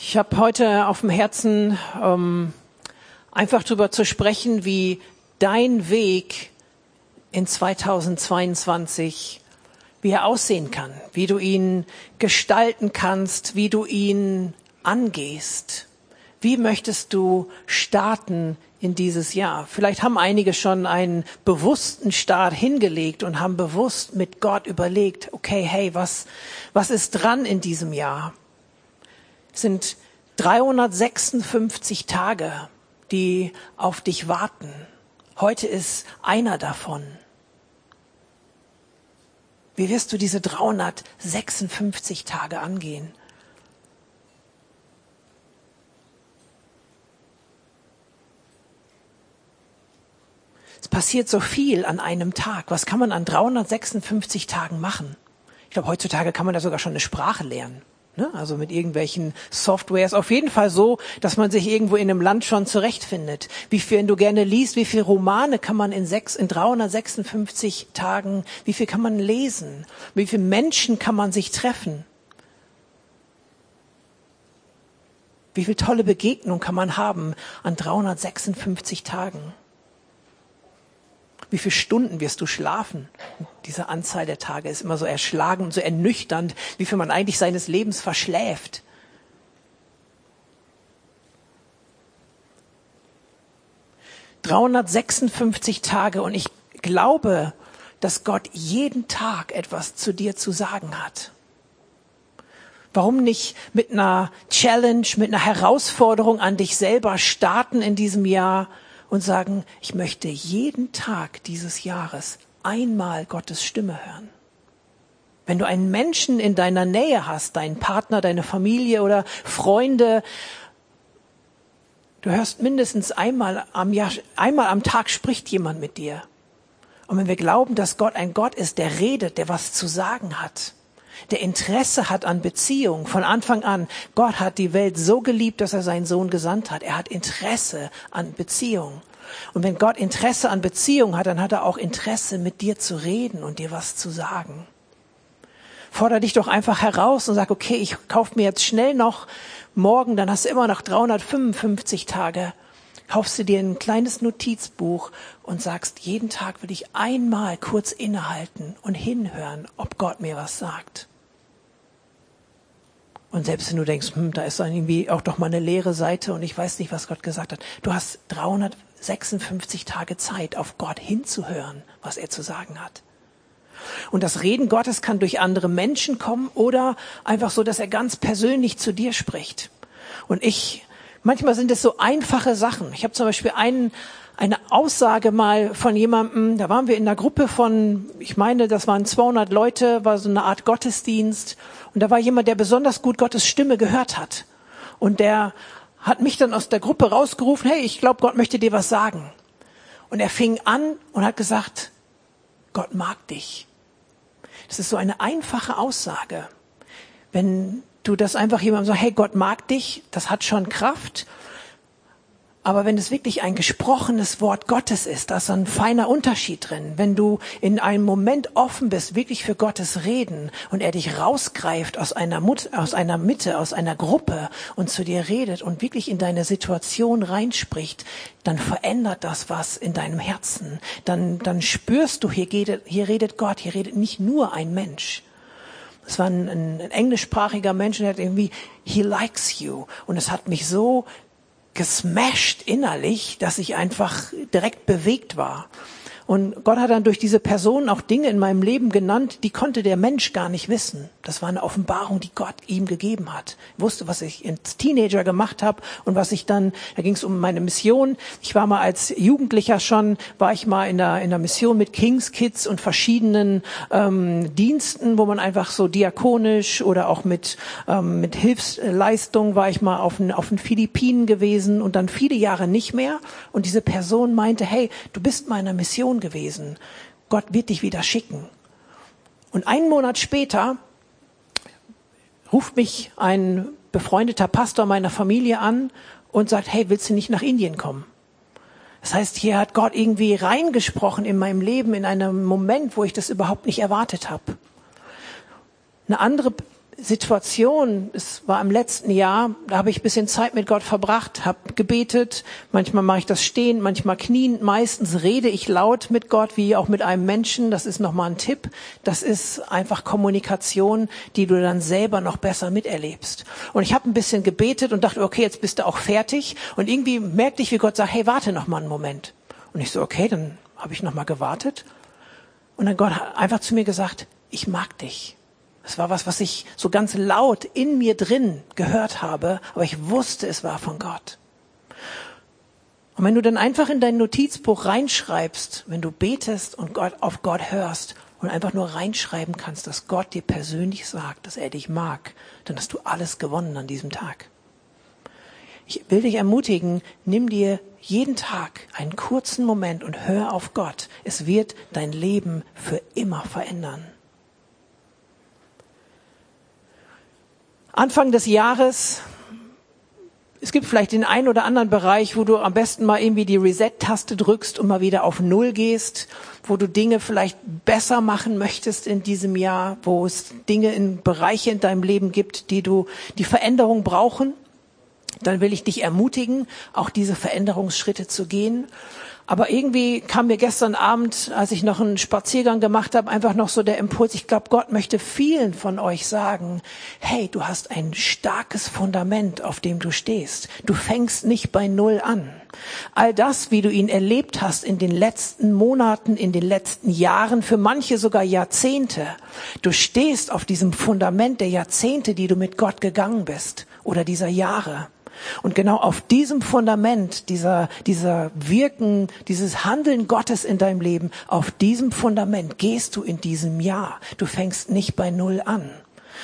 Ich habe heute auf dem Herzen, ähm, einfach darüber zu sprechen, wie dein Weg in 2022, wie er aussehen kann, wie du ihn gestalten kannst, wie du ihn angehst. Wie möchtest du starten in dieses Jahr? Vielleicht haben einige schon einen bewussten Start hingelegt und haben bewusst mit Gott überlegt, okay, hey, was, was ist dran in diesem Jahr? Sind 356 Tage, die auf dich warten. Heute ist einer davon. Wie wirst du diese 356 Tage angehen? Es passiert so viel an einem Tag. Was kann man an 356 Tagen machen? Ich glaube, heutzutage kann man da sogar schon eine Sprache lernen. Ne? Also mit irgendwelchen Softwares. Auf jeden Fall so, dass man sich irgendwo in einem Land schon zurechtfindet. Wie viel du gerne liest, wie viele Romane kann man in, sechs, in 356 Tagen, wie viel kann man lesen? Wie viele Menschen kann man sich treffen? Wie viele tolle Begegnungen kann man haben an 356 Tagen? Wie viele Stunden wirst du schlafen? Diese Anzahl der Tage ist immer so erschlagend und so ernüchternd, wie viel man eigentlich seines Lebens verschläft. »356 Tage und ich glaube, dass Gott jeden Tag etwas zu dir zu sagen hat. Warum nicht mit einer Challenge, mit einer Herausforderung an dich selber starten in diesem Jahr und sagen, ich möchte jeden Tag dieses Jahres einmal Gottes Stimme hören. Wenn du einen Menschen in deiner Nähe hast, deinen Partner, deine Familie oder Freunde, du hörst mindestens einmal am Jahr, einmal am Tag spricht jemand mit dir. Und wenn wir glauben, dass Gott ein Gott ist, der redet, der was zu sagen hat, der Interesse hat an Beziehung von Anfang an. Gott hat die Welt so geliebt, dass er seinen Sohn gesandt hat. Er hat Interesse an Beziehung. Und wenn Gott Interesse an Beziehung hat, dann hat er auch Interesse, mit dir zu reden und dir was zu sagen. Forder dich doch einfach heraus und sag, okay, ich kauf mir jetzt schnell noch morgen, dann hast du immer noch 355 Tage, kaufst du dir ein kleines Notizbuch und sagst, jeden Tag will ich einmal kurz innehalten und hinhören, ob Gott mir was sagt. Und selbst wenn du denkst, hm, da ist dann irgendwie auch doch mal eine leere Seite und ich weiß nicht, was Gott gesagt hat. Du hast 356 Tage Zeit, auf Gott hinzuhören, was er zu sagen hat. Und das Reden Gottes kann durch andere Menschen kommen oder einfach so, dass er ganz persönlich zu dir spricht. Und ich, manchmal sind es so einfache Sachen. Ich habe zum Beispiel einen, eine Aussage mal von jemandem, da waren wir in einer Gruppe von, ich meine, das waren 200 Leute, war so eine Art Gottesdienst und da war jemand, der besonders gut Gottes Stimme gehört hat. Und der hat mich dann aus der Gruppe rausgerufen, hey, ich glaube, Gott möchte dir was sagen. Und er fing an und hat gesagt, Gott mag dich. Das ist so eine einfache Aussage. Wenn du das einfach jemandem sagst, hey, Gott mag dich, das hat schon Kraft. Aber wenn es wirklich ein gesprochenes Wort Gottes ist, da ist ein feiner Unterschied drin. Wenn du in einem Moment offen bist, wirklich für Gottes Reden und er dich rausgreift aus einer, Mut, aus einer Mitte, aus einer Gruppe und zu dir redet und wirklich in deine Situation reinspricht, dann verändert das was in deinem Herzen. Dann, dann spürst du, hier, geht, hier redet Gott, hier redet nicht nur ein Mensch. Es war ein, ein, ein englischsprachiger Mensch, der hat irgendwie, he likes you. Und es hat mich so gesmashed innerlich, dass ich einfach direkt bewegt war. Und Gott hat dann durch diese Person auch Dinge in meinem Leben genannt, die konnte der Mensch gar nicht wissen. Das war eine Offenbarung, die Gott ihm gegeben hat. Ich wusste, was ich als Teenager gemacht habe und was ich dann, da ging es um meine Mission. Ich war mal als Jugendlicher schon, war ich mal in der, in der Mission mit Kings Kids und verschiedenen ähm, Diensten, wo man einfach so diakonisch oder auch mit, ähm, mit Hilfsleistung war ich mal auf den, auf den Philippinen gewesen und dann viele Jahre nicht mehr. Und diese Person meinte, hey, du bist meiner Mission gewesen. Gott wird dich wieder schicken. Und einen Monat später ruft mich ein befreundeter Pastor meiner Familie an und sagt, hey, willst du nicht nach Indien kommen? Das heißt, hier hat Gott irgendwie reingesprochen in meinem Leben in einem Moment, wo ich das überhaupt nicht erwartet habe. Eine andere Situation, es war im letzten Jahr, da habe ich ein bisschen Zeit mit Gott verbracht, habe gebetet, manchmal mache ich das stehend, manchmal knien, meistens rede ich laut mit Gott, wie auch mit einem Menschen, das ist nochmal ein Tipp, das ist einfach Kommunikation, die du dann selber noch besser miterlebst. Und ich habe ein bisschen gebetet und dachte, okay, jetzt bist du auch fertig und irgendwie merkte ich, wie Gott sagt, hey, warte noch mal einen Moment. Und ich so, okay, dann habe ich noch mal gewartet und dann Gott hat einfach zu mir gesagt, ich mag dich. Es war was, was ich so ganz laut in mir drin gehört habe, aber ich wusste, es war von Gott. Und wenn du dann einfach in dein Notizbuch reinschreibst, wenn du betest und Gott, auf Gott hörst und einfach nur reinschreiben kannst, dass Gott dir persönlich sagt, dass er dich mag, dann hast du alles gewonnen an diesem Tag. Ich will dich ermutigen, nimm dir jeden Tag einen kurzen Moment und hör auf Gott. Es wird dein Leben für immer verändern. Anfang des Jahres, es gibt vielleicht den einen oder anderen Bereich, wo du am besten mal irgendwie die Reset-Taste drückst und mal wieder auf Null gehst, wo du Dinge vielleicht besser machen möchtest in diesem Jahr, wo es Dinge in Bereiche in deinem Leben gibt, die du, die Veränderung brauchen. Dann will ich dich ermutigen, auch diese Veränderungsschritte zu gehen. Aber irgendwie kam mir gestern Abend, als ich noch einen Spaziergang gemacht habe, einfach noch so der Impuls, ich glaube, Gott möchte vielen von euch sagen, hey, du hast ein starkes Fundament, auf dem du stehst. Du fängst nicht bei Null an. All das, wie du ihn erlebt hast in den letzten Monaten, in den letzten Jahren, für manche sogar Jahrzehnte, du stehst auf diesem Fundament der Jahrzehnte, die du mit Gott gegangen bist oder dieser Jahre. Und genau auf diesem Fundament, dieser, dieser Wirken, dieses Handeln Gottes in deinem Leben, auf diesem Fundament gehst du in diesem Jahr. Du fängst nicht bei Null an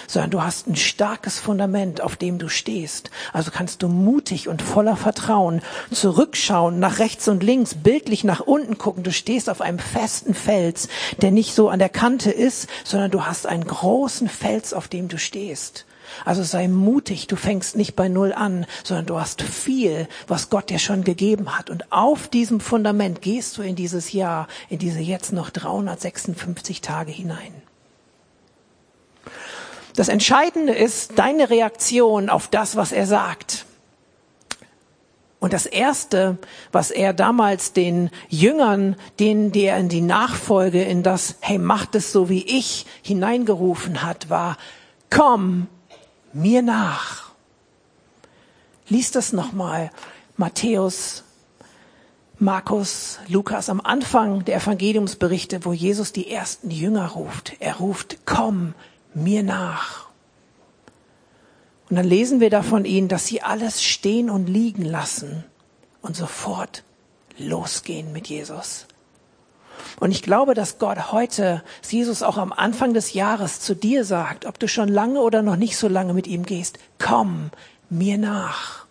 sondern du hast ein starkes Fundament, auf dem du stehst. Also kannst du mutig und voller Vertrauen zurückschauen, nach rechts und links, bildlich nach unten gucken. Du stehst auf einem festen Fels, der nicht so an der Kante ist, sondern du hast einen großen Fels, auf dem du stehst. Also sei mutig, du fängst nicht bei Null an, sondern du hast viel, was Gott dir schon gegeben hat. Und auf diesem Fundament gehst du in dieses Jahr, in diese jetzt noch 356 Tage hinein. Das Entscheidende ist deine Reaktion auf das, was er sagt. Und das Erste, was er damals den Jüngern, denen der in die Nachfolge, in das, hey, macht es so wie ich, hineingerufen hat, war, komm mir nach. Lies das nochmal. Matthäus, Markus, Lukas am Anfang der Evangeliumsberichte, wo Jesus die ersten Jünger ruft. Er ruft, komm mir nach. Und dann lesen wir da von ihnen, dass sie alles stehen und liegen lassen und sofort losgehen mit Jesus. Und ich glaube, dass Gott heute, Jesus auch am Anfang des Jahres zu dir sagt, ob du schon lange oder noch nicht so lange mit ihm gehst, komm mir nach.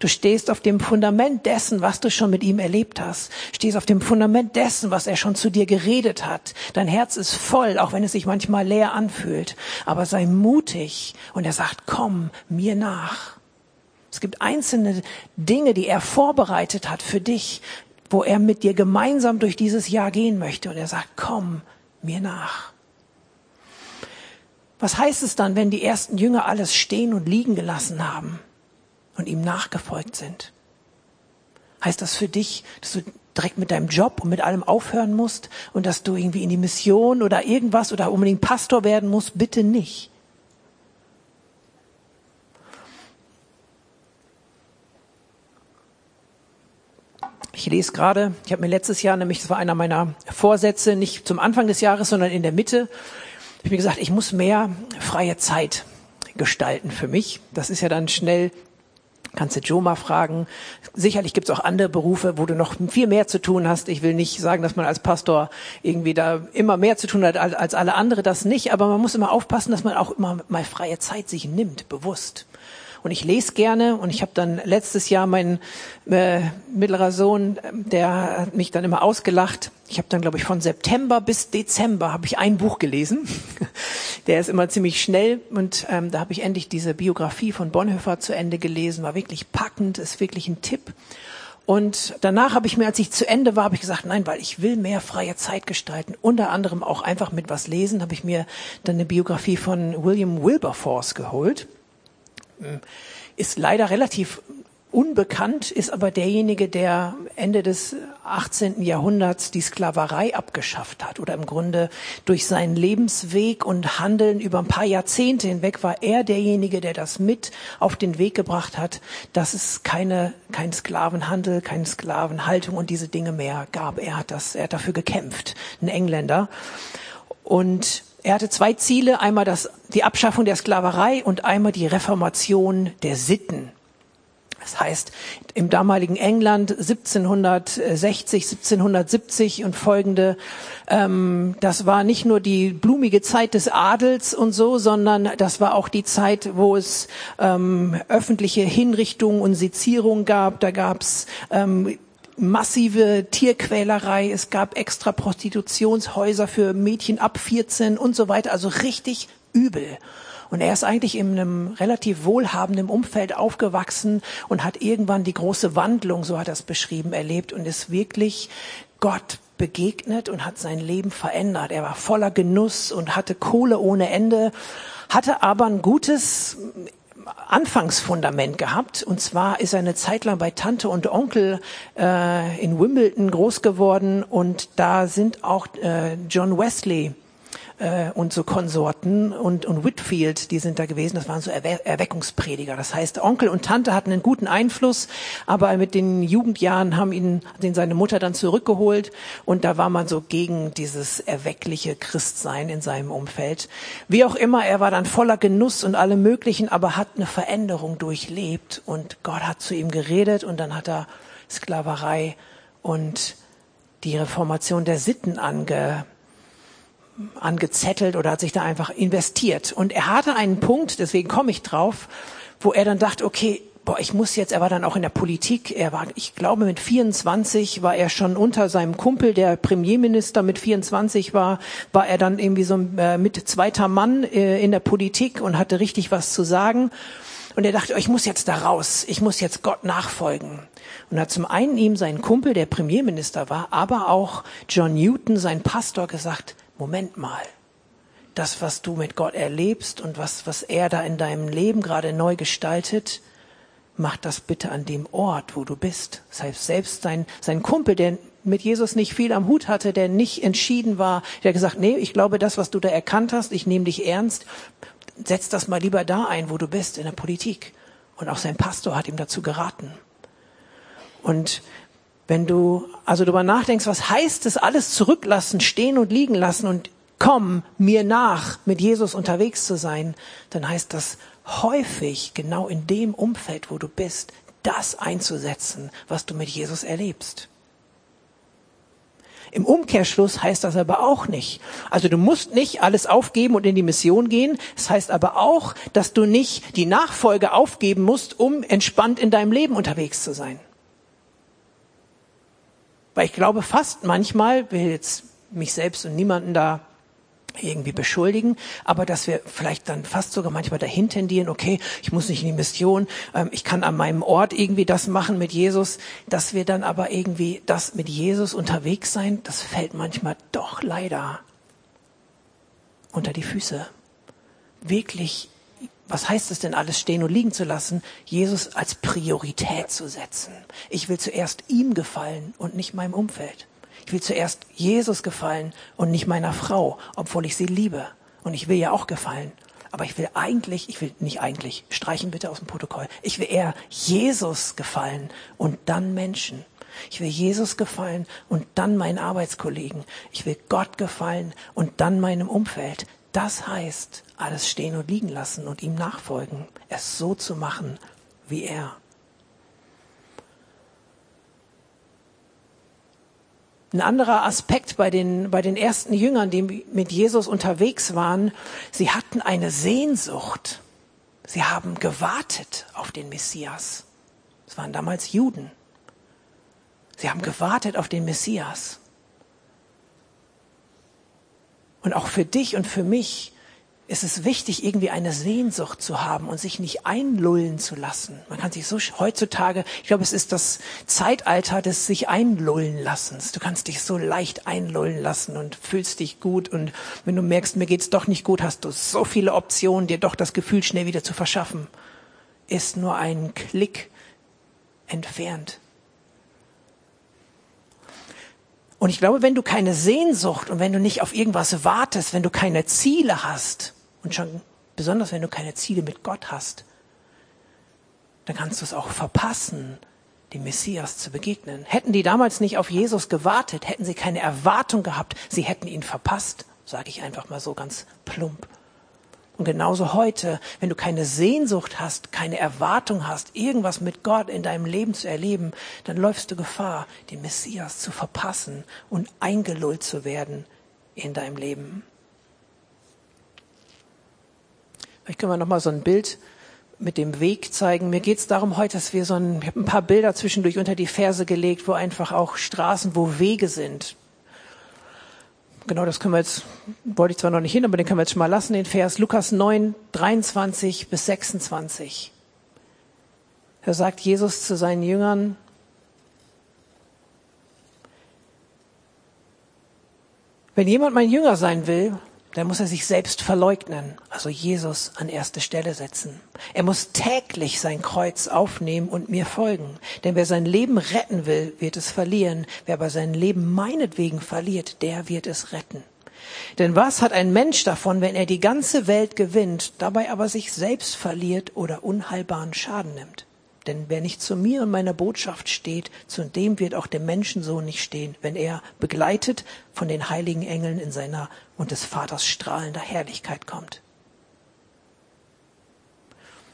Du stehst auf dem Fundament dessen, was du schon mit ihm erlebt hast. Stehst auf dem Fundament dessen, was er schon zu dir geredet hat. Dein Herz ist voll, auch wenn es sich manchmal leer anfühlt. Aber sei mutig. Und er sagt, komm mir nach. Es gibt einzelne Dinge, die er vorbereitet hat für dich, wo er mit dir gemeinsam durch dieses Jahr gehen möchte. Und er sagt, komm mir nach. Was heißt es dann, wenn die ersten Jünger alles stehen und liegen gelassen haben und ihm nachgefolgt sind? Heißt das für dich, dass du direkt mit deinem Job und mit allem aufhören musst und dass du irgendwie in die Mission oder irgendwas oder unbedingt Pastor werden musst? Bitte nicht. Ich lese gerade, ich habe mir letztes Jahr, nämlich das war einer meiner Vorsätze, nicht zum Anfang des Jahres, sondern in der Mitte, ich habe mir gesagt, ich muss mehr freie Zeit gestalten für mich. Das ist ja dann schnell, kannst du Joe mal fragen. Sicherlich gibt es auch andere Berufe, wo du noch viel mehr zu tun hast. Ich will nicht sagen, dass man als Pastor irgendwie da immer mehr zu tun hat als, als alle andere, das nicht. Aber man muss immer aufpassen, dass man auch immer mal freie Zeit sich nimmt, bewusst und ich lese gerne und ich habe dann letztes Jahr mein äh, mittlerer Sohn, der hat mich dann immer ausgelacht. Ich habe dann glaube ich von September bis Dezember habe ich ein Buch gelesen. der ist immer ziemlich schnell und ähm, da habe ich endlich diese Biografie von Bonhoeffer zu Ende gelesen. War wirklich packend, ist wirklich ein Tipp. Und danach habe ich mir, als ich zu Ende war, habe ich gesagt, nein, weil ich will mehr freie Zeit gestalten. Unter anderem auch einfach mit was lesen, habe ich mir dann eine Biografie von William Wilberforce geholt. Ist leider relativ Unbekannt ist aber derjenige, der Ende des 18. Jahrhunderts die Sklaverei abgeschafft hat oder im Grunde durch seinen Lebensweg und Handeln über ein paar Jahrzehnte hinweg war er derjenige, der das mit auf den Weg gebracht hat, dass es keine, kein Sklavenhandel, keine Sklavenhaltung und diese Dinge mehr gab. Er hat das, er hat dafür gekämpft, ein Engländer. Und er hatte zwei Ziele, einmal das, die Abschaffung der Sklaverei und einmal die Reformation der Sitten. Das heißt, im damaligen England 1760, 1770 und folgende, ähm, das war nicht nur die blumige Zeit des Adels und so, sondern das war auch die Zeit, wo es ähm, öffentliche Hinrichtungen und Sezierungen gab. Da gab's ähm, massive Tierquälerei, es gab extra Prostitutionshäuser für Mädchen ab 14 und so weiter, also richtig übel. Und er ist eigentlich in einem relativ wohlhabenden Umfeld aufgewachsen und hat irgendwann die große Wandlung, so hat er es beschrieben, erlebt und ist wirklich Gott begegnet und hat sein Leben verändert. Er war voller Genuss und hatte Kohle ohne Ende, hatte aber ein gutes Anfangsfundament gehabt. Und zwar ist er eine Zeit lang bei Tante und Onkel äh, in Wimbledon groß geworden und da sind auch äh, John Wesley äh, und so Konsorten und, und Whitfield, die sind da gewesen, das waren so Erwe Erweckungsprediger. Das heißt, Onkel und Tante hatten einen guten Einfluss, aber mit den Jugendjahren haben ihn, den seine Mutter dann zurückgeholt und da war man so gegen dieses erweckliche Christsein in seinem Umfeld. Wie auch immer, er war dann voller Genuss und allem möglichen, aber hat eine Veränderung durchlebt und Gott hat zu ihm geredet und dann hat er Sklaverei und die Reformation der Sitten ange, angezettelt oder hat sich da einfach investiert. Und er hatte einen Punkt, deswegen komme ich drauf, wo er dann dachte, okay, boah, ich muss jetzt, er war dann auch in der Politik, er war, ich glaube, mit 24 war er schon unter seinem Kumpel, der Premierminister mit 24 war, war er dann irgendwie so äh, mit zweiter Mann äh, in der Politik und hatte richtig was zu sagen. Und er dachte, oh, ich muss jetzt da raus, ich muss jetzt Gott nachfolgen. Und hat zum einen ihm seinen Kumpel, der Premierminister war, aber auch John Newton, sein Pastor, gesagt, Moment mal, das, was du mit Gott erlebst und was, was er da in deinem Leben gerade neu gestaltet, mach das bitte an dem Ort, wo du bist. Das heißt, selbst sein, sein Kumpel, der mit Jesus nicht viel am Hut hatte, der nicht entschieden war, der gesagt, nee, ich glaube, das, was du da erkannt hast, ich nehme dich ernst, setz das mal lieber da ein, wo du bist, in der Politik. Und auch sein Pastor hat ihm dazu geraten. Und wenn du also darüber nachdenkst, was heißt es, alles zurücklassen, stehen und liegen lassen und komm mir nach, mit Jesus unterwegs zu sein, dann heißt das häufig genau in dem Umfeld, wo du bist, das einzusetzen, was du mit Jesus erlebst. Im Umkehrschluss heißt das aber auch nicht. Also du musst nicht alles aufgeben und in die Mission gehen. Es das heißt aber auch, dass du nicht die Nachfolge aufgeben musst, um entspannt in deinem Leben unterwegs zu sein. Weil ich glaube fast manchmal, will jetzt mich selbst und niemanden da irgendwie beschuldigen, aber dass wir vielleicht dann fast sogar manchmal dahin tendieren, okay, ich muss nicht in die Mission, ähm, ich kann an meinem Ort irgendwie das machen mit Jesus, dass wir dann aber irgendwie das mit Jesus unterwegs sein, das fällt manchmal doch leider unter die Füße. Wirklich was heißt es denn alles stehen und liegen zu lassen? Jesus als Priorität zu setzen. Ich will zuerst ihm gefallen und nicht meinem Umfeld. Ich will zuerst Jesus gefallen und nicht meiner Frau, obwohl ich sie liebe. Und ich will ja auch gefallen. Aber ich will eigentlich, ich will nicht eigentlich, streichen bitte aus dem Protokoll. Ich will eher Jesus gefallen und dann Menschen. Ich will Jesus gefallen und dann meinen Arbeitskollegen. Ich will Gott gefallen und dann meinem Umfeld. Das heißt, alles stehen und liegen lassen und ihm nachfolgen, es so zu machen wie er. Ein anderer Aspekt bei den, bei den ersten Jüngern, die mit Jesus unterwegs waren, sie hatten eine Sehnsucht. Sie haben gewartet auf den Messias. Es waren damals Juden. Sie haben gewartet auf den Messias. Und auch für dich und für mich ist es wichtig, irgendwie eine Sehnsucht zu haben und sich nicht einlullen zu lassen. Man kann sich so heutzutage, ich glaube, es ist das Zeitalter des sich einlullen lassens. Du kannst dich so leicht einlullen lassen und fühlst dich gut und wenn du merkst, mir geht's doch nicht gut, hast du so viele Optionen, dir doch das Gefühl schnell wieder zu verschaffen. Ist nur ein Klick entfernt. Und ich glaube, wenn du keine Sehnsucht und wenn du nicht auf irgendwas wartest, wenn du keine Ziele hast, und schon besonders wenn du keine Ziele mit Gott hast, dann kannst du es auch verpassen, dem Messias zu begegnen. Hätten die damals nicht auf Jesus gewartet, hätten sie keine Erwartung gehabt, sie hätten ihn verpasst, sage ich einfach mal so ganz plump. Und genauso heute, wenn du keine Sehnsucht hast, keine Erwartung hast, irgendwas mit Gott in deinem Leben zu erleben, dann läufst du Gefahr, den Messias zu verpassen und eingelullt zu werden in deinem Leben. Vielleicht können wir noch mal so ein Bild mit dem Weg zeigen. Mir geht es darum heute, dass wir so ein, ich habe ein paar Bilder zwischendurch unter die Verse gelegt, wo einfach auch Straßen, wo Wege sind. Genau, das können wir jetzt, wollte ich zwar noch nicht hin, aber den können wir jetzt schon mal lassen, den Vers Lukas 9, 23 bis 26. Da sagt Jesus zu seinen Jüngern, wenn jemand mein Jünger sein will, dann muss er sich selbst verleugnen, also Jesus an erste Stelle setzen. Er muss täglich sein Kreuz aufnehmen und mir folgen. Denn wer sein Leben retten will, wird es verlieren. Wer aber sein Leben meinetwegen verliert, der wird es retten. Denn was hat ein Mensch davon, wenn er die ganze Welt gewinnt, dabei aber sich selbst verliert oder unheilbaren Schaden nimmt? Denn wer nicht zu mir und meiner Botschaft steht, zu dem wird auch der Menschensohn nicht stehen, wenn er begleitet von den heiligen Engeln in seiner und des Vaters strahlender Herrlichkeit kommt.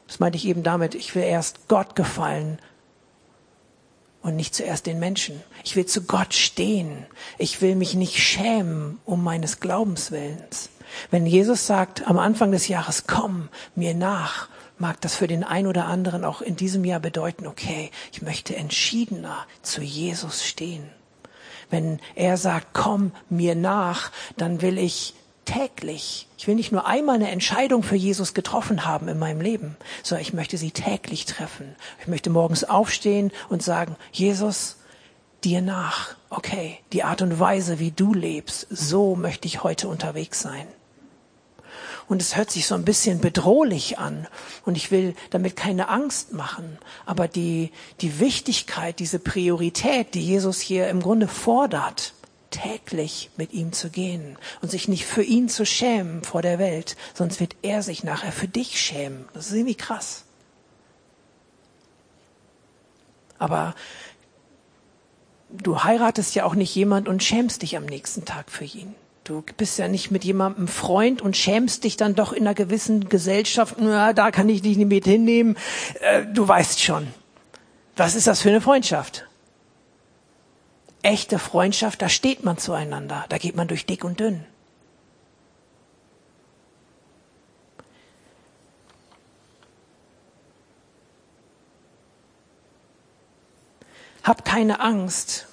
Das meinte ich eben damit, ich will erst Gott gefallen und nicht zuerst den Menschen. Ich will zu Gott stehen. Ich will mich nicht schämen um meines Glaubenswillens. Wenn Jesus sagt am Anfang des Jahres, komm mir nach, mag das für den einen oder anderen auch in diesem Jahr bedeuten, okay, ich möchte entschiedener zu Jesus stehen. Wenn er sagt, komm mir nach, dann will ich täglich, ich will nicht nur einmal eine Entscheidung für Jesus getroffen haben in meinem Leben, sondern ich möchte sie täglich treffen. Ich möchte morgens aufstehen und sagen, Jesus, dir nach. Okay, die Art und Weise, wie du lebst, so möchte ich heute unterwegs sein und es hört sich so ein bisschen bedrohlich an und ich will damit keine Angst machen, aber die, die Wichtigkeit, diese Priorität, die Jesus hier im Grunde fordert, täglich mit ihm zu gehen und sich nicht für ihn zu schämen vor der Welt, sonst wird er sich nachher für dich schämen. Das ist irgendwie krass. Aber du heiratest ja auch nicht jemand und schämst dich am nächsten Tag für ihn. Du bist ja nicht mit jemandem Freund und schämst dich dann doch in einer gewissen Gesellschaft, na, da kann ich dich nicht mit hinnehmen. Äh, du weißt schon. Was ist das für eine Freundschaft? Echte Freundschaft, da steht man zueinander, da geht man durch dick und dünn. Hab keine Angst,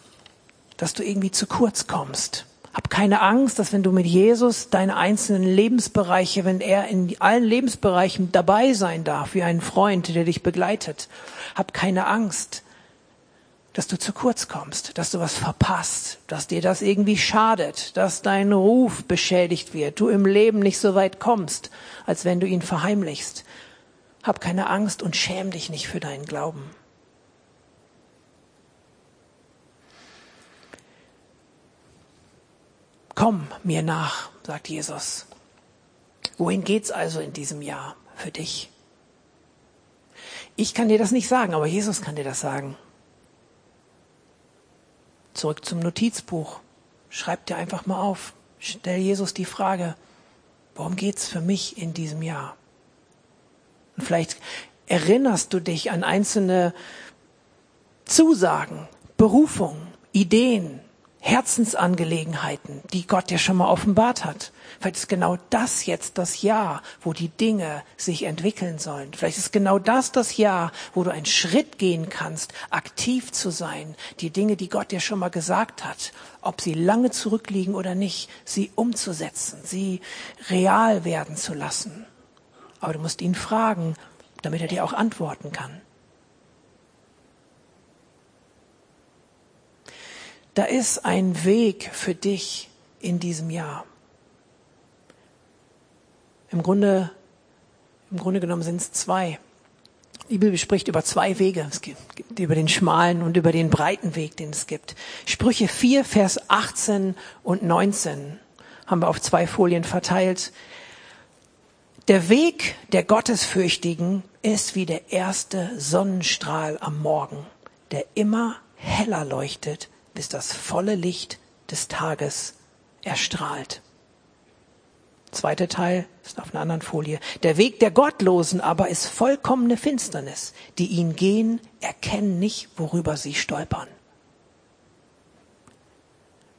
dass du irgendwie zu kurz kommst. Hab keine Angst, dass wenn du mit Jesus deine einzelnen Lebensbereiche, wenn er in allen Lebensbereichen dabei sein darf, wie ein Freund, der dich begleitet, hab keine Angst, dass du zu kurz kommst, dass du was verpasst, dass dir das irgendwie schadet, dass dein Ruf beschädigt wird, du im Leben nicht so weit kommst, als wenn du ihn verheimlichst. Hab keine Angst und schäm dich nicht für deinen Glauben. Komm mir nach, sagt Jesus. Wohin geht's also in diesem Jahr für dich? Ich kann dir das nicht sagen, aber Jesus kann dir das sagen. Zurück zum Notizbuch. Schreib dir einfach mal auf. Stell Jesus die Frage, worum geht's für mich in diesem Jahr? Und vielleicht erinnerst du dich an einzelne Zusagen, Berufungen, Ideen, Herzensangelegenheiten, die Gott dir schon mal offenbart hat. Vielleicht ist genau das jetzt das Jahr, wo die Dinge sich entwickeln sollen. Vielleicht ist genau das das Jahr, wo du einen Schritt gehen kannst, aktiv zu sein, die Dinge, die Gott dir schon mal gesagt hat, ob sie lange zurückliegen oder nicht, sie umzusetzen, sie real werden zu lassen. Aber du musst ihn fragen, damit er dir auch antworten kann. Da ist ein Weg für dich in diesem Jahr. Im Grunde, im Grunde genommen sind es zwei. Die Bibel spricht über zwei Wege. Es gibt über den schmalen und über den breiten Weg, den es gibt. Sprüche 4, Vers 18 und 19 haben wir auf zwei Folien verteilt. Der Weg der Gottesfürchtigen ist wie der erste Sonnenstrahl am Morgen, der immer heller leuchtet bis das volle Licht des Tages erstrahlt. Zweiter Teil ist auf einer anderen Folie. Der Weg der Gottlosen aber ist vollkommene Finsternis. Die ihn gehen, erkennen nicht, worüber sie stolpern.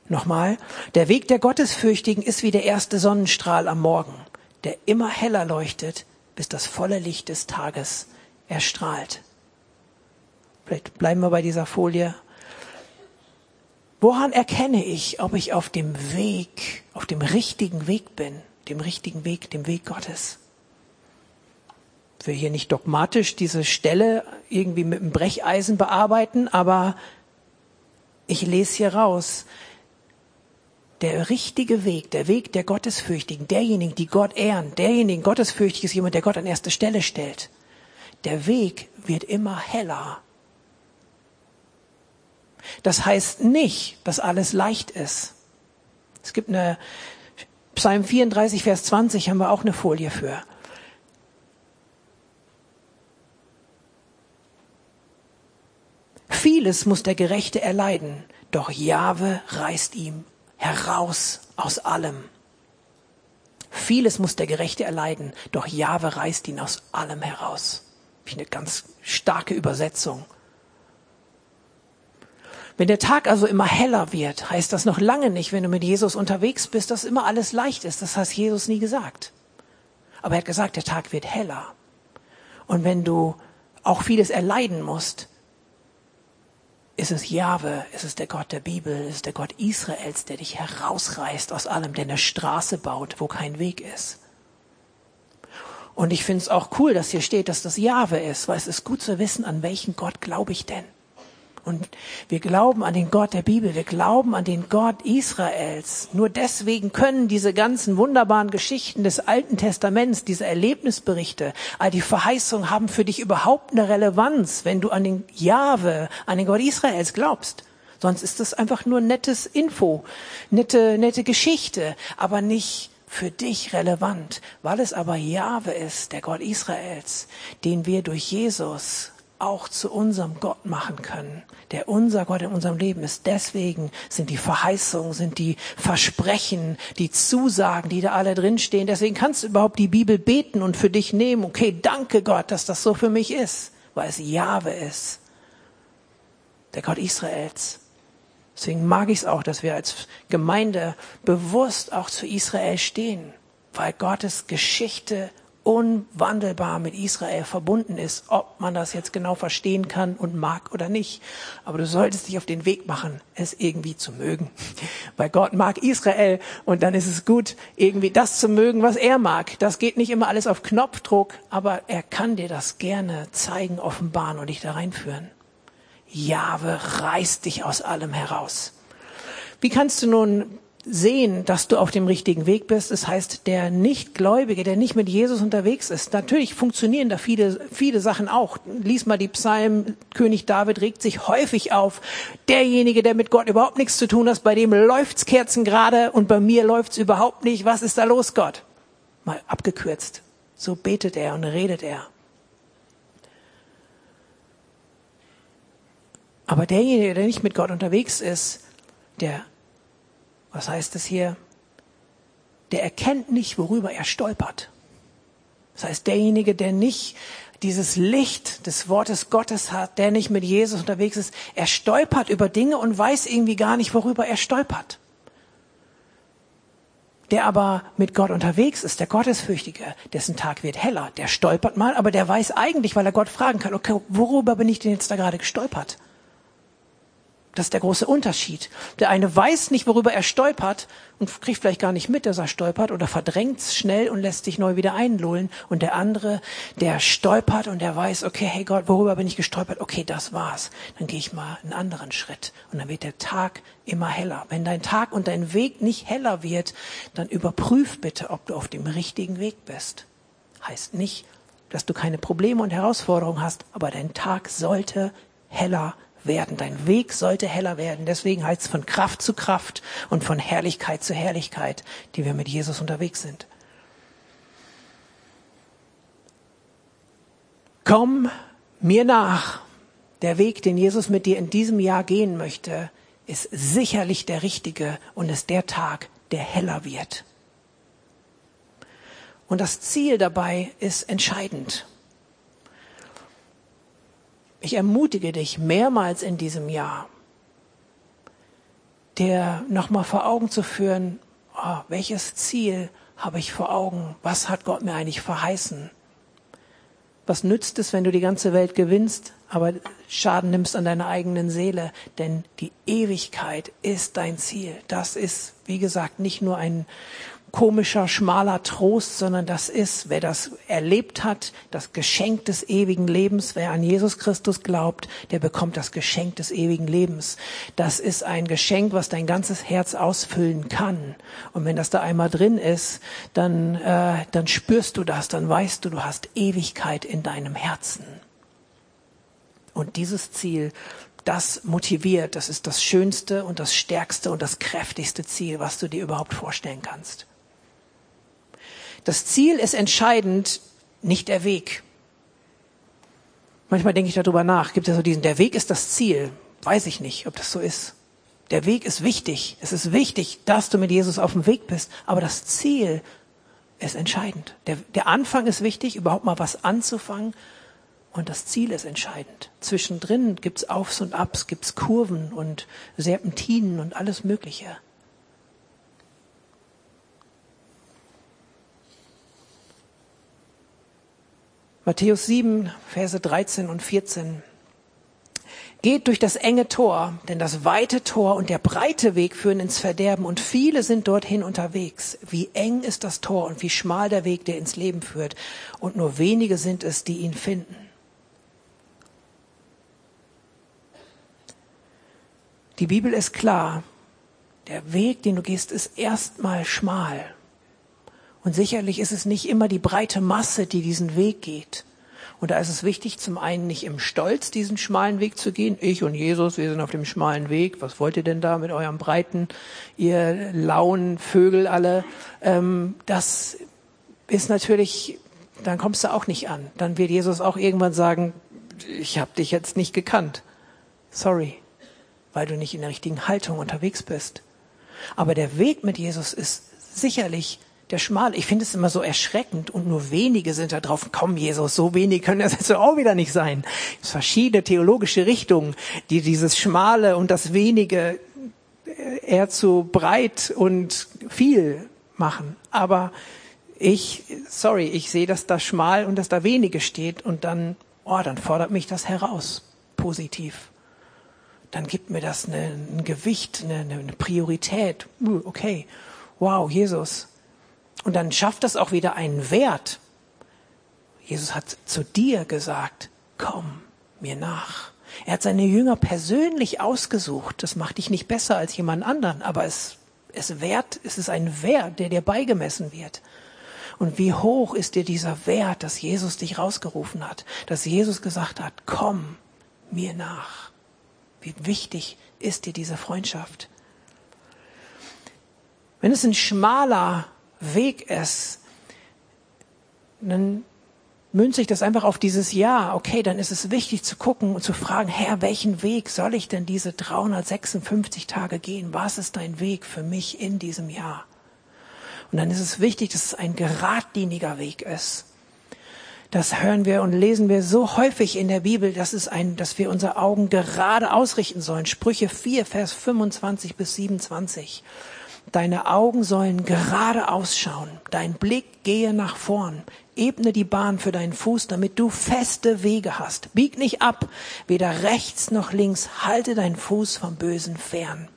Nochmal, der Weg der Gottesfürchtigen ist wie der erste Sonnenstrahl am Morgen, der immer heller leuchtet, bis das volle Licht des Tages erstrahlt. Vielleicht bleiben wir bei dieser Folie. Woran erkenne ich, ob ich auf dem Weg, auf dem richtigen Weg bin, dem richtigen Weg, dem Weg Gottes? Ich will hier nicht dogmatisch diese Stelle irgendwie mit dem Brecheisen bearbeiten, aber ich lese hier raus, der richtige Weg, der Weg der Gottesfürchtigen, derjenigen, die Gott ehren, derjenigen, Gottesfürchtig ist jemand, der Gott an erste Stelle stellt. Der Weg wird immer heller das heißt nicht, dass alles leicht ist. Es gibt eine Psalm 34, Vers 20 haben wir auch eine Folie für. Vieles muss der Gerechte erleiden, doch Jahwe reißt ihm heraus aus allem. Vieles muss der Gerechte erleiden, doch Jahwe reißt ihn aus allem heraus. Eine ganz starke Übersetzung. Wenn der Tag also immer heller wird, heißt das noch lange nicht, wenn du mit Jesus unterwegs bist, dass immer alles leicht ist. Das hat Jesus nie gesagt. Aber er hat gesagt, der Tag wird heller. Und wenn du auch vieles erleiden musst, ist es Jahwe, ist es der Gott der Bibel, ist es der Gott Israels, der dich herausreißt aus allem, der eine Straße baut, wo kein Weg ist. Und ich finde es auch cool, dass hier steht, dass das Jahwe ist, weil es ist gut zu wissen, an welchen Gott glaube ich denn. Und wir glauben an den Gott der Bibel, wir glauben an den Gott Israels. Nur deswegen können diese ganzen wunderbaren Geschichten des Alten Testaments, diese Erlebnisberichte, all die Verheißungen haben für dich überhaupt eine Relevanz, wenn du an den Jahwe, an den Gott Israels glaubst. Sonst ist das einfach nur nettes Info, nette, nette Geschichte, aber nicht für dich relevant, weil es aber Jahwe ist, der Gott Israels, den wir durch Jesus auch zu unserem Gott machen können, der unser Gott in unserem Leben ist. Deswegen sind die Verheißungen, sind die Versprechen, die Zusagen, die da alle drinstehen. Deswegen kannst du überhaupt die Bibel beten und für dich nehmen. Okay, danke Gott, dass das so für mich ist, weil es Jahwe ist, der Gott Israels. Deswegen mag ich es auch, dass wir als Gemeinde bewusst auch zu Israel stehen, weil Gottes Geschichte unwandelbar mit Israel verbunden ist, ob man das jetzt genau verstehen kann und mag oder nicht. Aber du solltest dich auf den Weg machen, es irgendwie zu mögen. Weil Gott mag Israel und dann ist es gut, irgendwie das zu mögen, was er mag. Das geht nicht immer alles auf Knopfdruck, aber er kann dir das gerne zeigen, offenbaren und dich da reinführen. Jahwe reißt dich aus allem heraus. Wie kannst du nun sehen, dass du auf dem richtigen Weg bist. Das heißt, der Nichtgläubige, der nicht mit Jesus unterwegs ist, natürlich funktionieren da viele, viele Sachen auch. Lies mal die Psalmen, König David regt sich häufig auf. Derjenige, der mit Gott überhaupt nichts zu tun hat, bei dem läuft's Kerzen gerade und bei mir läuft's überhaupt nicht. Was ist da los, Gott? Mal abgekürzt. So betet er und redet er. Aber derjenige, der nicht mit Gott unterwegs ist, der was heißt es hier? Der erkennt nicht, worüber er stolpert. Das heißt, derjenige, der nicht dieses Licht des Wortes Gottes hat, der nicht mit Jesus unterwegs ist, er stolpert über Dinge und weiß irgendwie gar nicht, worüber er stolpert. Der aber mit Gott unterwegs ist, der Gottesfürchtige, dessen Tag wird heller, der stolpert mal, aber der weiß eigentlich, weil er Gott fragen kann, okay, worüber bin ich denn jetzt da gerade gestolpert? Das ist der große Unterschied. Der eine weiß nicht, worüber er stolpert und kriegt vielleicht gar nicht mit, dass er stolpert oder verdrängt es schnell und lässt sich neu wieder einlullen. Und der andere, der stolpert und der weiß, okay, hey Gott, worüber bin ich gestolpert? Okay, das war's. Dann gehe ich mal einen anderen Schritt. Und dann wird der Tag immer heller. Wenn dein Tag und dein Weg nicht heller wird, dann überprüf bitte, ob du auf dem richtigen Weg bist. Heißt nicht, dass du keine Probleme und Herausforderungen hast, aber dein Tag sollte heller werden. Dein Weg sollte heller werden. Deswegen heißt es von Kraft zu Kraft und von Herrlichkeit zu Herrlichkeit, die wir mit Jesus unterwegs sind. Komm mir nach. Der Weg, den Jesus mit dir in diesem Jahr gehen möchte, ist sicherlich der richtige und ist der Tag, der heller wird. Und das Ziel dabei ist entscheidend. Ich ermutige dich mehrmals in diesem Jahr, dir nochmal vor Augen zu führen, oh, welches Ziel habe ich vor Augen? Was hat Gott mir eigentlich verheißen? Was nützt es, wenn du die ganze Welt gewinnst, aber Schaden nimmst an deiner eigenen Seele? Denn die Ewigkeit ist dein Ziel. Das ist, wie gesagt, nicht nur ein komischer, schmaler Trost, sondern das ist, wer das erlebt hat, das Geschenk des ewigen Lebens, wer an Jesus Christus glaubt, der bekommt das Geschenk des ewigen Lebens. Das ist ein Geschenk, was dein ganzes Herz ausfüllen kann. Und wenn das da einmal drin ist, dann, äh, dann spürst du das, dann weißt du, du hast Ewigkeit in deinem Herzen. Und dieses Ziel, das motiviert, das ist das schönste und das stärkste und das kräftigste Ziel, was du dir überhaupt vorstellen kannst. Das Ziel ist entscheidend, nicht der Weg. Manchmal denke ich darüber nach. Gibt es so diesen, der Weg ist das Ziel. Weiß ich nicht, ob das so ist. Der Weg ist wichtig. Es ist wichtig, dass du mit Jesus auf dem Weg bist. Aber das Ziel ist entscheidend. Der, der Anfang ist wichtig, überhaupt mal was anzufangen. Und das Ziel ist entscheidend. Zwischendrin gibt's Aufs und Abs, gibt's Kurven und Serpentinen und alles Mögliche. Matthäus 7, Verse 13 und 14. Geht durch das enge Tor, denn das weite Tor und der breite Weg führen ins Verderben und viele sind dorthin unterwegs. Wie eng ist das Tor und wie schmal der Weg, der ins Leben führt und nur wenige sind es, die ihn finden. Die Bibel ist klar. Der Weg, den du gehst, ist erstmal schmal. Und sicherlich ist es nicht immer die breite Masse, die diesen Weg geht. Und da ist es wichtig, zum einen nicht im Stolz diesen schmalen Weg zu gehen. Ich und Jesus, wir sind auf dem schmalen Weg. Was wollt ihr denn da mit eurem breiten, ihr lauen Vögel alle? Ähm, das ist natürlich, dann kommst du auch nicht an. Dann wird Jesus auch irgendwann sagen, ich habe dich jetzt nicht gekannt. Sorry, weil du nicht in der richtigen Haltung unterwegs bist. Aber der Weg mit Jesus ist sicherlich der schmale. Ich finde es immer so erschreckend und nur wenige sind da drauf. Komm, Jesus, so wenig können das jetzt auch wieder nicht sein. Es verschiedene theologische Richtungen, die dieses Schmale und das Wenige äh, eher zu breit und viel machen. Aber ich, sorry, ich sehe, dass da schmal und dass da wenige steht und dann, oh, dann fordert mich das heraus. Positiv. Dann gibt mir das ein Gewicht, eine, eine Priorität. Uh, okay. Wow, Jesus, und dann schafft das auch wieder einen Wert. Jesus hat zu dir gesagt, komm mir nach. Er hat seine Jünger persönlich ausgesucht. Das macht dich nicht besser als jemand anderen, aber es, es wert, es ist ein Wert, der dir beigemessen wird. Und wie hoch ist dir dieser Wert, dass Jesus dich rausgerufen hat, dass Jesus gesagt hat, komm mir nach. Wie wichtig ist dir diese Freundschaft? Wenn es ein schmaler Weg ist, dann münze ich das einfach auf dieses Jahr. Okay, dann ist es wichtig zu gucken und zu fragen, Herr, welchen Weg soll ich denn diese 356 Tage gehen? Was ist dein Weg für mich in diesem Jahr? Und dann ist es wichtig, dass es ein geradliniger Weg ist. Das hören wir und lesen wir so häufig in der Bibel, dass es ein, dass wir unsere Augen gerade ausrichten sollen. Sprüche 4, Vers 25 bis 27. Deine Augen sollen gerade ausschauen. Dein Blick gehe nach vorn. Ebne die Bahn für deinen Fuß, damit du feste Wege hast. Bieg nicht ab, weder rechts noch links. Halte deinen Fuß vom Bösen fern.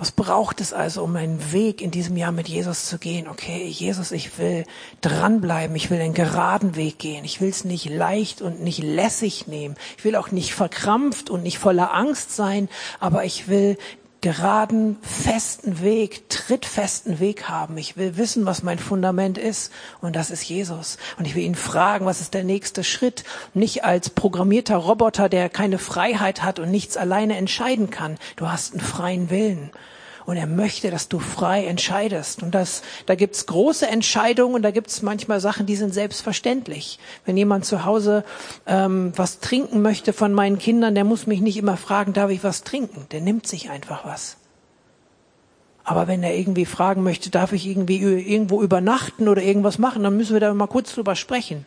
Was braucht es also, um einen Weg in diesem Jahr mit Jesus zu gehen? Okay, Jesus, ich will dranbleiben, ich will einen geraden Weg gehen. Ich will es nicht leicht und nicht lässig nehmen. Ich will auch nicht verkrampft und nicht voller Angst sein, aber ich will geraden, festen Weg, trittfesten Weg haben. Ich will wissen, was mein Fundament ist. Und das ist Jesus. Und ich will ihn fragen, was ist der nächste Schritt? Nicht als programmierter Roboter, der keine Freiheit hat und nichts alleine entscheiden kann. Du hast einen freien Willen und er möchte, dass du frei entscheidest. Und das, da gibt's große Entscheidungen und da gibt's manchmal Sachen, die sind selbstverständlich. Wenn jemand zu Hause ähm, was trinken möchte von meinen Kindern, der muss mich nicht immer fragen, darf ich was trinken? Der nimmt sich einfach was. Aber wenn er irgendwie fragen möchte, darf ich irgendwie irgendwo übernachten oder irgendwas machen, dann müssen wir da mal kurz drüber sprechen.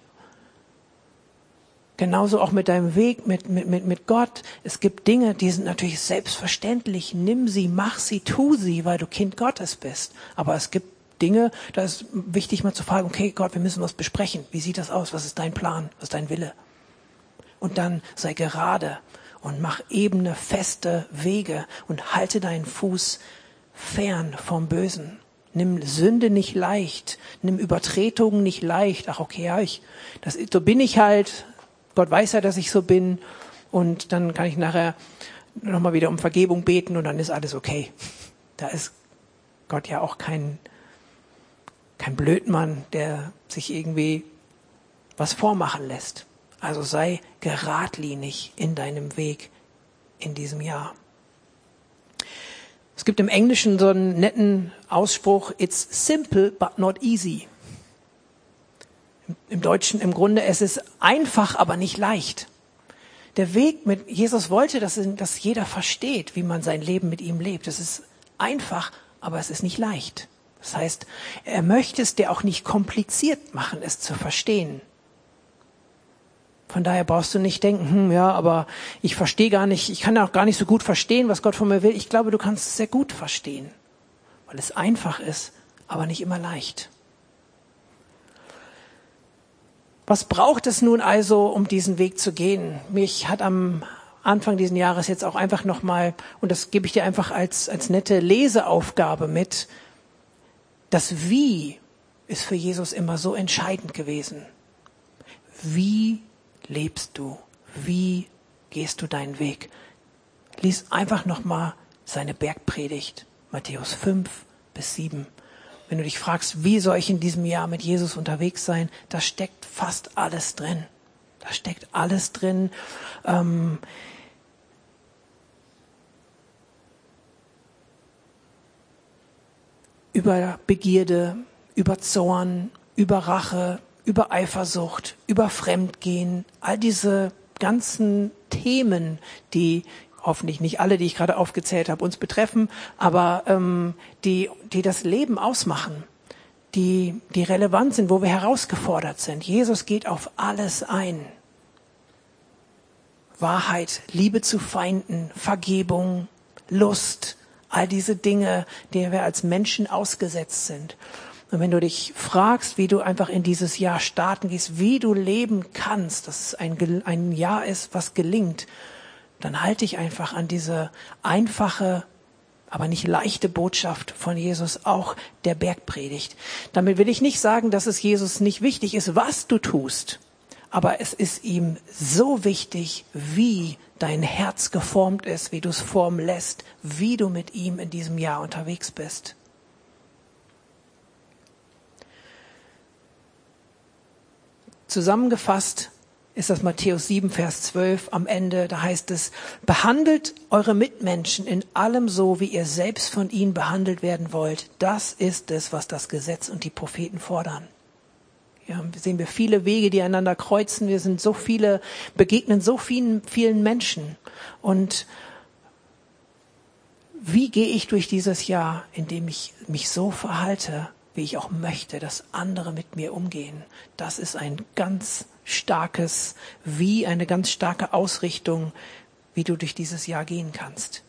Genauso auch mit deinem Weg, mit, mit, mit, mit Gott. Es gibt Dinge, die sind natürlich selbstverständlich. Nimm sie, mach sie, tu sie, weil du Kind Gottes bist. Aber es gibt Dinge, da ist wichtig mal zu fragen, okay, Gott, wir müssen was besprechen. Wie sieht das aus? Was ist dein Plan? Was ist dein Wille? Und dann sei gerade und mach ebene, feste Wege und halte deinen Fuß fern vom Bösen. Nimm Sünde nicht leicht, nimm Übertretungen nicht leicht. Ach, okay, ja, ich, das, so bin ich halt, Gott weiß ja, dass ich so bin und dann kann ich nachher nochmal wieder um Vergebung beten und dann ist alles okay. Da ist Gott ja auch kein, kein Blödmann, der sich irgendwie was vormachen lässt. Also sei geradlinig in deinem Weg in diesem Jahr. Es gibt im Englischen so einen netten Ausspruch, it's simple but not easy im Deutschen im Grunde, es ist einfach, aber nicht leicht. Der Weg mit Jesus wollte, dass, dass jeder versteht, wie man sein Leben mit ihm lebt. Es ist einfach, aber es ist nicht leicht. Das heißt, er möchte es dir auch nicht kompliziert machen, es zu verstehen. Von daher brauchst du nicht denken, hm, ja, aber ich verstehe gar nicht, ich kann auch gar nicht so gut verstehen, was Gott von mir will. Ich glaube, du kannst es sehr gut verstehen, weil es einfach ist, aber nicht immer leicht. Was braucht es nun also, um diesen Weg zu gehen? Mich hat am Anfang dieses Jahres jetzt auch einfach nochmal, und das gebe ich dir einfach als, als nette Leseaufgabe mit, das Wie ist für Jesus immer so entscheidend gewesen. Wie lebst du? Wie gehst du deinen Weg? Lies einfach nochmal seine Bergpredigt, Matthäus 5 bis 7. Wenn du dich fragst, wie soll ich in diesem Jahr mit Jesus unterwegs sein, da steckt fast alles drin. Da steckt alles drin. Ähm, über Begierde, über Zorn, über Rache, über Eifersucht, über Fremdgehen, all diese ganzen Themen, die hoffentlich nicht alle, die ich gerade aufgezählt habe, uns betreffen, aber ähm, die, die das Leben ausmachen, die, die relevant sind, wo wir herausgefordert sind. Jesus geht auf alles ein. Wahrheit, Liebe zu Feinden, Vergebung, Lust, all diese Dinge, denen wir als Menschen ausgesetzt sind. Und wenn du dich fragst, wie du einfach in dieses Jahr starten gehst, wie du leben kannst, dass es ein, ein Jahr ist, was gelingt, dann halte ich einfach an diese einfache, aber nicht leichte Botschaft von Jesus, auch der Bergpredigt. Damit will ich nicht sagen, dass es Jesus nicht wichtig ist, was du tust, aber es ist ihm so wichtig, wie dein Herz geformt ist, wie du es formen lässt, wie du mit ihm in diesem Jahr unterwegs bist. Zusammengefasst ist das Matthäus 7, Vers 12 am Ende. Da heißt es, behandelt eure Mitmenschen in allem so, wie ihr selbst von ihnen behandelt werden wollt. Das ist es, was das Gesetz und die Propheten fordern. Ja, sehen wir viele Wege, die einander kreuzen. Wir sind so viele, begegnen so vielen, vielen Menschen. Und wie gehe ich durch dieses Jahr, indem ich mich so verhalte, wie ich auch möchte, dass andere mit mir umgehen. Das ist ein ganz starkes Wie, eine ganz starke Ausrichtung, wie du durch dieses Jahr gehen kannst.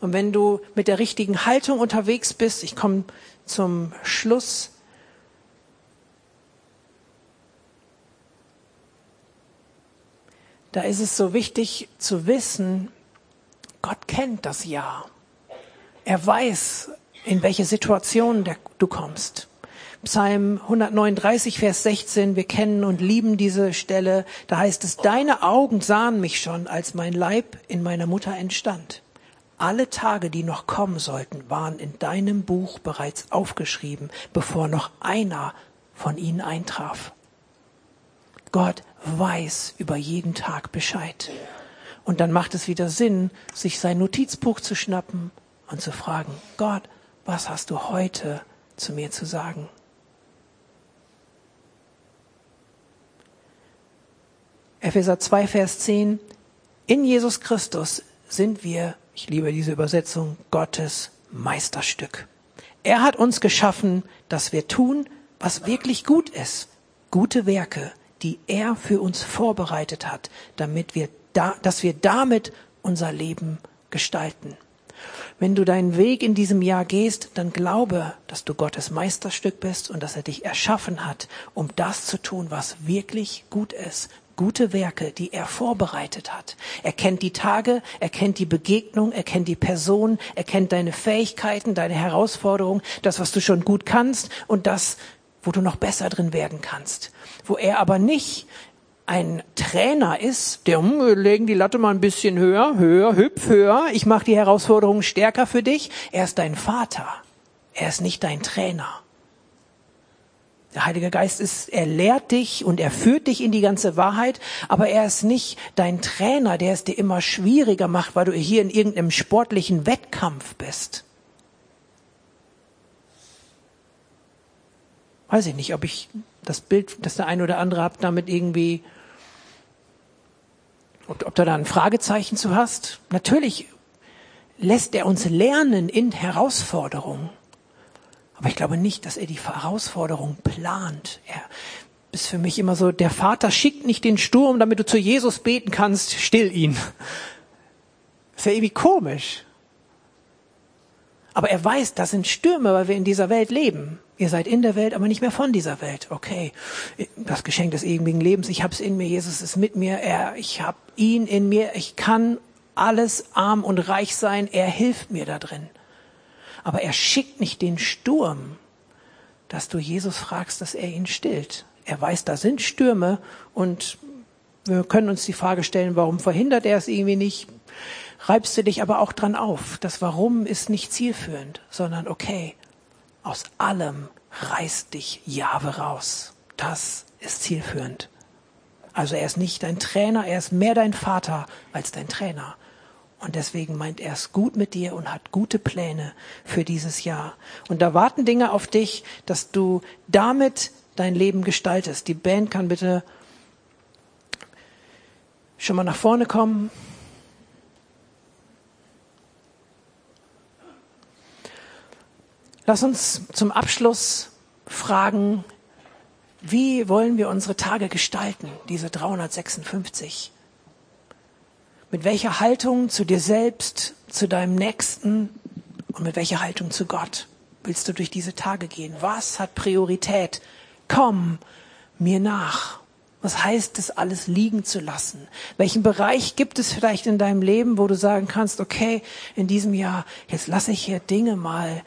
Und wenn du mit der richtigen Haltung unterwegs bist, ich komme zum Schluss, da ist es so wichtig zu wissen, Gott kennt das Jahr. Er weiß, in welche Situation du kommst. Psalm 139, Vers 16, wir kennen und lieben diese Stelle, da heißt es, deine Augen sahen mich schon, als mein Leib in meiner Mutter entstand. Alle Tage, die noch kommen sollten, waren in deinem Buch bereits aufgeschrieben, bevor noch einer von ihnen eintraf. Gott weiß über jeden Tag Bescheid. Und dann macht es wieder Sinn, sich sein Notizbuch zu schnappen und zu fragen, Gott, was hast du heute zu mir zu sagen? Epheser 2, Vers 10. In Jesus Christus sind wir, ich liebe diese Übersetzung, Gottes Meisterstück. Er hat uns geschaffen, dass wir tun, was wirklich gut ist. Gute Werke, die er für uns vorbereitet hat, damit wir da, dass wir damit unser Leben gestalten. Wenn du deinen Weg in diesem Jahr gehst, dann glaube, dass du Gottes Meisterstück bist und dass er dich erschaffen hat, um das zu tun, was wirklich gut ist. Gute Werke, die er vorbereitet hat. Er kennt die Tage, er kennt die Begegnung, er kennt die Person, er kennt deine Fähigkeiten, deine Herausforderungen, das, was du schon gut kannst und das, wo du noch besser drin werden kannst. Wo er aber nicht ein Trainer ist, der hm, wir legen die Latte mal ein bisschen höher, höher, hüpf, höher, ich mache die Herausforderungen stärker für dich. Er ist dein Vater. Er ist nicht dein Trainer. Der Heilige Geist ist, er lehrt dich und er führt dich in die ganze Wahrheit, aber er ist nicht dein Trainer, der es dir immer schwieriger macht, weil du hier in irgendeinem sportlichen Wettkampf bist. Weiß ich nicht, ob ich das Bild, das der eine oder andere habt, damit irgendwie, ob, ob du da ein Fragezeichen zu hast. Natürlich lässt er uns lernen in Herausforderungen. Aber ich glaube nicht, dass er die Herausforderung plant. Er ist für mich immer so, der Vater schickt nicht den Sturm, damit du zu Jesus beten kannst, still ihn. ist ja irgendwie komisch. Aber er weiß, das sind Stürme, weil wir in dieser Welt leben. Ihr seid in der Welt, aber nicht mehr von dieser Welt. Okay, das Geschenk des ewigen Lebens, ich habe es in mir, Jesus ist mit mir, er, ich habe ihn in mir, ich kann alles arm und reich sein, er hilft mir da drin. Aber er schickt nicht den Sturm, dass du Jesus fragst, dass er ihn stillt. Er weiß, da sind Stürme und wir können uns die Frage stellen, warum verhindert er es irgendwie nicht? reibst du dich aber auch dran auf. Das Warum ist nicht zielführend, sondern okay, aus allem reißt dich Jahwe raus. Das ist zielführend. Also er ist nicht dein Trainer, er ist mehr dein Vater als dein Trainer. Und deswegen meint er es gut mit dir und hat gute Pläne für dieses Jahr. Und da warten Dinge auf dich, dass du damit dein Leben gestaltest. Die Band kann bitte schon mal nach vorne kommen. Lass uns zum Abschluss fragen, wie wollen wir unsere Tage gestalten, diese 356? Mit welcher Haltung zu dir selbst, zu deinem Nächsten und mit welcher Haltung zu Gott willst du durch diese Tage gehen? Was hat Priorität? Komm mir nach. Was heißt es, alles liegen zu lassen? Welchen Bereich gibt es vielleicht in deinem Leben, wo du sagen kannst, okay, in diesem Jahr, jetzt lasse ich hier Dinge mal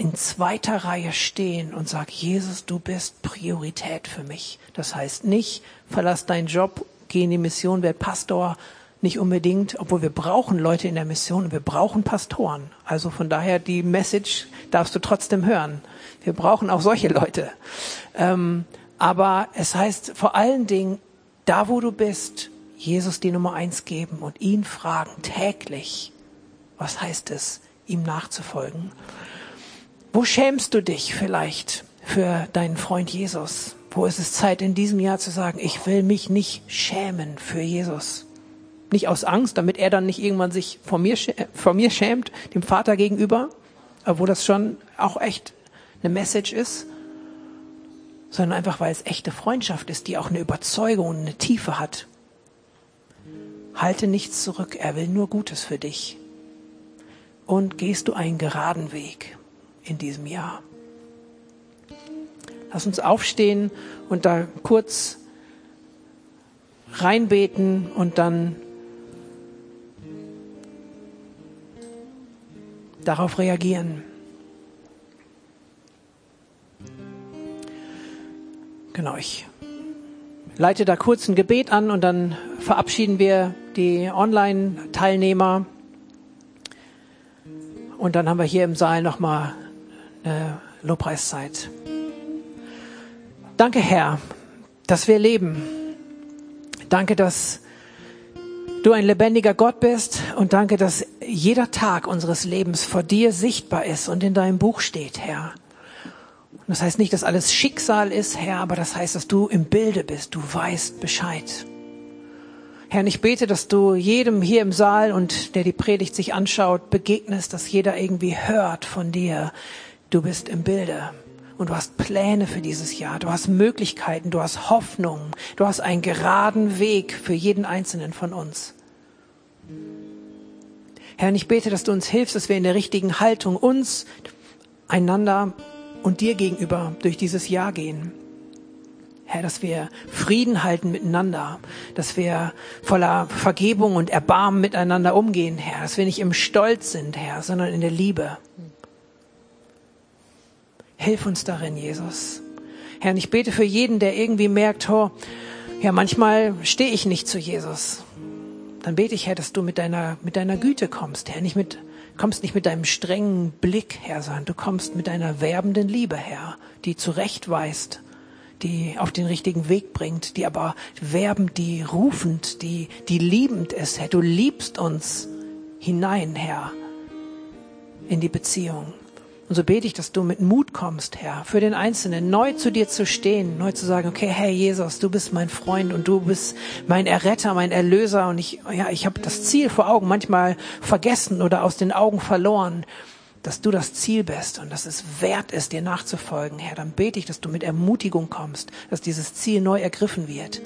in zweiter Reihe stehen und sag, Jesus, du bist Priorität für mich. Das heißt nicht, verlass deinen Job, geh in die Mission, werd Pastor, nicht unbedingt, obwohl wir brauchen Leute in der Mission und wir brauchen Pastoren. Also von daher die Message darfst du trotzdem hören. Wir brauchen auch solche Leute. Ähm, aber es heißt vor allen Dingen, da wo du bist, Jesus die Nummer eins geben und ihn fragen täglich, was heißt es, ihm nachzufolgen. Wo schämst du dich vielleicht für deinen Freund Jesus? Wo ist es Zeit in diesem Jahr zu sagen, ich will mich nicht schämen für Jesus? Nicht aus Angst, damit er dann nicht irgendwann sich vor mir, vor mir schämt, dem Vater gegenüber, obwohl das schon auch echt eine Message ist, sondern einfach, weil es echte Freundschaft ist, die auch eine Überzeugung und eine Tiefe hat. Halte nichts zurück, er will nur Gutes für dich. Und gehst du einen geraden Weg in diesem Jahr. Lass uns aufstehen und da kurz reinbeten und dann darauf reagieren. Genau, ich leite da kurz ein Gebet an und dann verabschieden wir die Online-Teilnehmer. Und dann haben wir hier im Saal nochmal eine Lobpreiszeit. Danke, Herr, dass wir leben. Danke, dass du ein lebendiger Gott bist und danke, dass jeder Tag unseres Lebens vor dir sichtbar ist und in deinem Buch steht, Herr. das heißt nicht, dass alles Schicksal ist, Herr, aber das heißt, dass du im Bilde bist, du weißt Bescheid. Herr, ich bete, dass du jedem hier im Saal und der die Predigt sich anschaut, begegnest, dass jeder irgendwie hört von dir, du bist im Bilde und du hast Pläne für dieses Jahr, du hast Möglichkeiten, du hast Hoffnung, du hast einen geraden Weg für jeden einzelnen von uns. Herr, und ich bete, dass du uns hilfst, dass wir in der richtigen Haltung uns, einander und dir gegenüber durch dieses Jahr gehen. Herr, dass wir Frieden halten miteinander, dass wir voller Vergebung und Erbarmen miteinander umgehen, Herr, dass wir nicht im Stolz sind, Herr, sondern in der Liebe. Hilf uns darin, Jesus. Herr, und ich bete für jeden, der irgendwie merkt, oh, ja, manchmal stehe ich nicht zu Jesus. Dann bete ich, Herr, dass du mit deiner, mit deiner Güte kommst, Herr, nicht mit, kommst nicht mit deinem strengen Blick, Herr, sondern du kommst mit deiner werbenden Liebe, Herr, die zurechtweist, die auf den richtigen Weg bringt, die aber werbend, die rufend, die, die liebend ist, Herr. Du liebst uns hinein, Herr, in die Beziehung. Und so bete ich, dass du mit Mut kommst, Herr, für den Einzelnen, neu zu dir zu stehen, neu zu sagen, okay, Herr Jesus, du bist mein Freund und du bist mein Erretter, mein Erlöser und ich, ja, ich habe das Ziel vor Augen manchmal vergessen oder aus den Augen verloren, dass du das Ziel bist und dass es wert ist, dir nachzufolgen, Herr. Dann bete ich, dass du mit Ermutigung kommst, dass dieses Ziel neu ergriffen wird.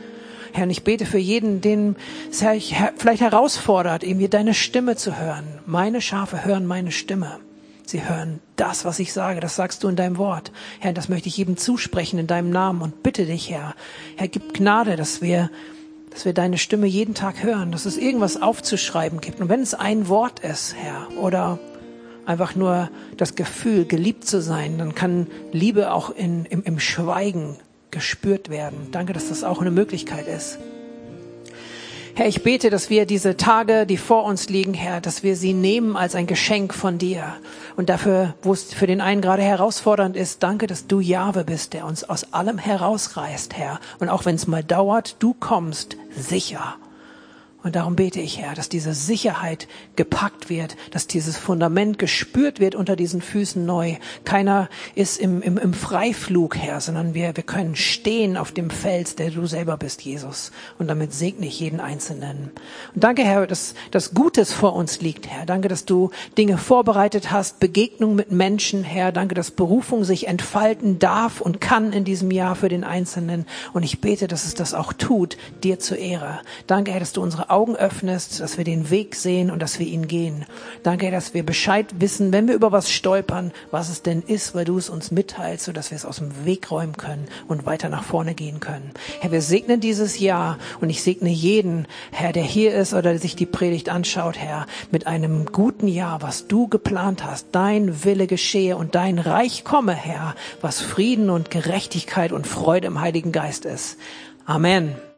Herr, und ich bete für jeden, den es vielleicht herausfordert, irgendwie deine Stimme zu hören. Meine Schafe hören meine Stimme. Sie hören das, was ich sage, das sagst du in deinem Wort. Herr, das möchte ich jedem zusprechen in deinem Namen und bitte dich, Herr. Herr, gib Gnade, dass wir, dass wir deine Stimme jeden Tag hören, dass es irgendwas aufzuschreiben gibt. Und wenn es ein Wort ist, Herr, oder einfach nur das Gefühl, geliebt zu sein, dann kann Liebe auch in, im, im Schweigen gespürt werden. Danke, dass das auch eine Möglichkeit ist. Herr, ich bete, dass wir diese Tage, die vor uns liegen, Herr, dass wir sie nehmen als ein Geschenk von dir. Und dafür, wo es für den einen gerade herausfordernd ist, danke, dass du Jahwe bist, der uns aus allem herausreißt, Herr. Und auch wenn es mal dauert, du kommst sicher. Und darum bete ich, Herr, dass diese Sicherheit gepackt wird, dass dieses Fundament gespürt wird unter diesen Füßen neu. Keiner ist im, im, im Freiflug, Herr, sondern wir, wir können stehen auf dem Fels, der du selber bist, Jesus. Und damit segne ich jeden Einzelnen. Und danke, Herr, dass das Gutes vor uns liegt, Herr. Danke, dass du Dinge vorbereitet hast, Begegnung mit Menschen, Herr. Danke, dass Berufung sich entfalten darf und kann in diesem Jahr für den Einzelnen. Und ich bete, dass es das auch tut, dir zur Ehre. Danke, Herr, dass du unsere Augen öffnest, dass wir den Weg sehen und dass wir ihn gehen. Danke, dass wir Bescheid wissen, wenn wir über was stolpern, was es denn ist, weil du es uns mitteilst, sodass wir es aus dem Weg räumen können und weiter nach vorne gehen können. Herr, wir segnen dieses Jahr und ich segne jeden, Herr, der hier ist oder der sich die Predigt anschaut, Herr, mit einem guten Jahr, was du geplant hast. Dein Wille geschehe und dein Reich komme, Herr, was Frieden und Gerechtigkeit und Freude im Heiligen Geist ist. Amen.